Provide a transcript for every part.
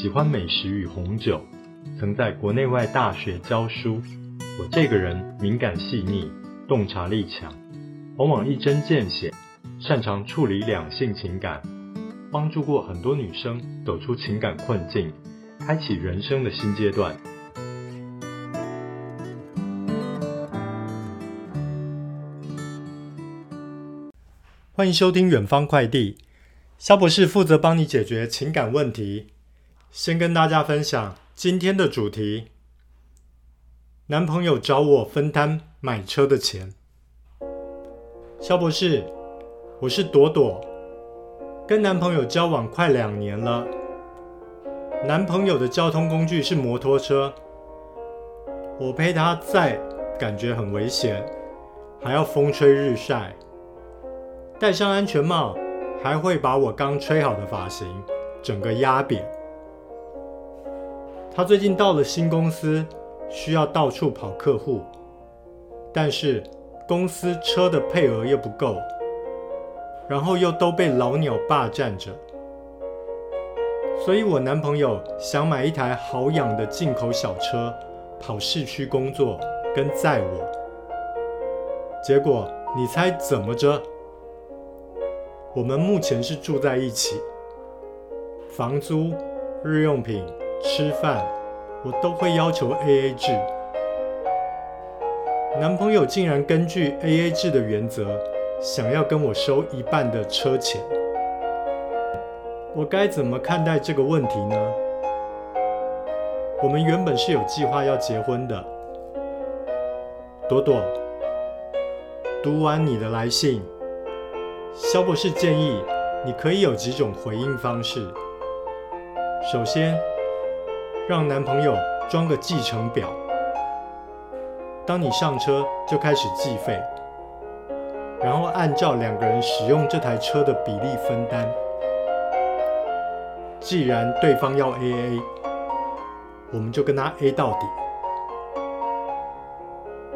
喜欢美食与红酒，曾在国内外大学教书。我这个人敏感细腻，洞察力强，往往一针见血，擅长处理两性情感，帮助过很多女生走出情感困境，开启人生的新阶段。欢迎收听远方快递。肖博士负责帮你解决情感问题。先跟大家分享今天的主题：男朋友找我分摊买车的钱。肖博士，我是朵朵，跟男朋友交往快两年了。男朋友的交通工具是摩托车，我陪他在，感觉很危险，还要风吹日晒，戴上安全帽。还会把我刚吹好的发型整个压扁。他最近到了新公司，需要到处跑客户，但是公司车的配额又不够，然后又都被老鸟霸占着，所以我男朋友想买一台好养的进口小车，跑市区工作跟载我。结果你猜怎么着？我们目前是住在一起，房租、日用品、吃饭，我都会要求 AA 制。男朋友竟然根据 AA 制的原则，想要跟我收一半的车钱，我该怎么看待这个问题呢？我们原本是有计划要结婚的，朵朵，读完你的来信。萧博士建议，你可以有几种回应方式。首先，让男朋友装个计程表，当你上车就开始计费，然后按照两个人使用这台车的比例分担。既然对方要 AA，我们就跟他 A 到底。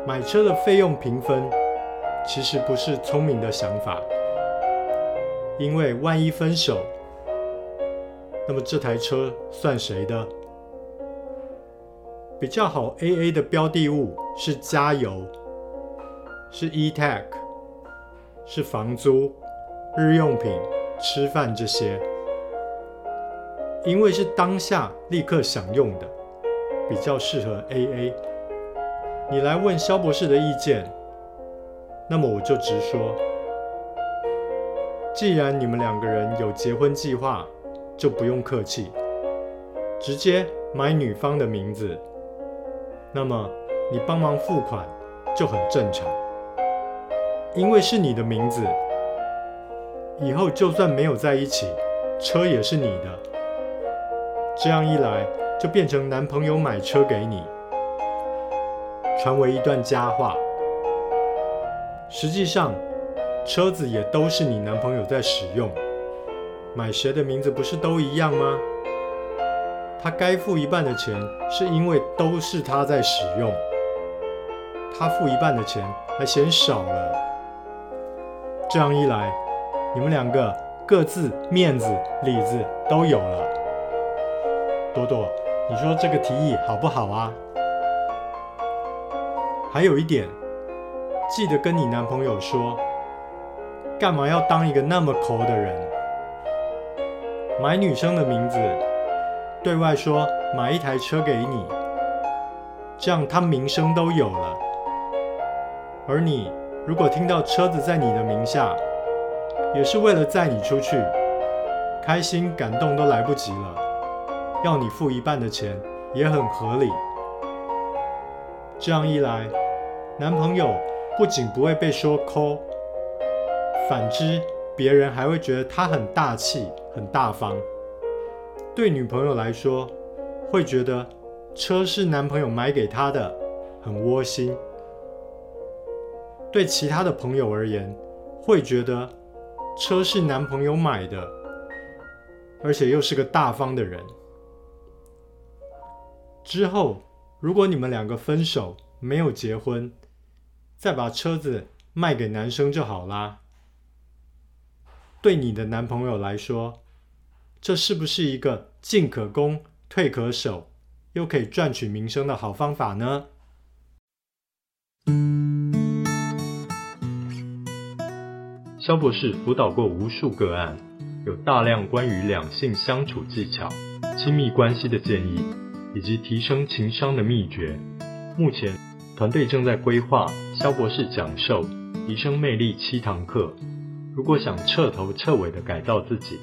买车的费用平分，其实不是聪明的想法。因为万一分手，那么这台车算谁的？比较好 AA 的标的物是加油，是 E-Tech，是房租、日用品、吃饭这些。因为是当下立刻享用的，比较适合 AA。你来问肖博士的意见，那么我就直说。既然你们两个人有结婚计划，就不用客气，直接买女方的名字。那么你帮忙付款就很正常，因为是你的名字，以后就算没有在一起，车也是你的。这样一来，就变成男朋友买车给你，传为一段佳话。实际上。车子也都是你男朋友在使用，买谁的名字不是都一样吗？他该付一半的钱，是因为都是他在使用，他付一半的钱还嫌少了。这样一来，你们两个各自面子里子都有了。朵朵，你说这个提议好不好啊？还有一点，记得跟你男朋友说。干嘛要当一个那么抠的人？买女生的名字，对外说买一台车给你，这样他名声都有了。而你如果听到车子在你的名下，也是为了载你出去，开心感动都来不及了，要你付一半的钱也很合理。这样一来，男朋友不仅不会被说抠。反之，别人还会觉得他很大气、很大方。对女朋友来说，会觉得车是男朋友买给她的，很窝心；对其他的朋友而言，会觉得车是男朋友买的，而且又是个大方的人。之后，如果你们两个分手，没有结婚，再把车子卖给男生就好啦。对你的男朋友来说，这是不是一个进可攻、退可守，又可以赚取名声的好方法呢？肖博士辅导过无数个案，有大量关于两性相处技巧、亲密关系的建议，以及提升情商的秘诀。目前，团队正在规划肖博士讲授提升魅力七堂课。如果想彻头彻尾的改造自己，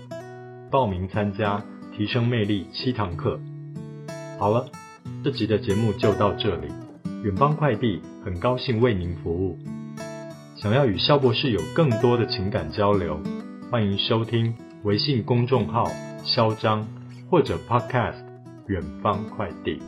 报名参加提升魅力七堂课。好了，这集的节目就到这里。远方快递很高兴为您服务。想要与肖博士有更多的情感交流，欢迎收听微信公众号“肖张”或者 Podcast“ 远方快递”。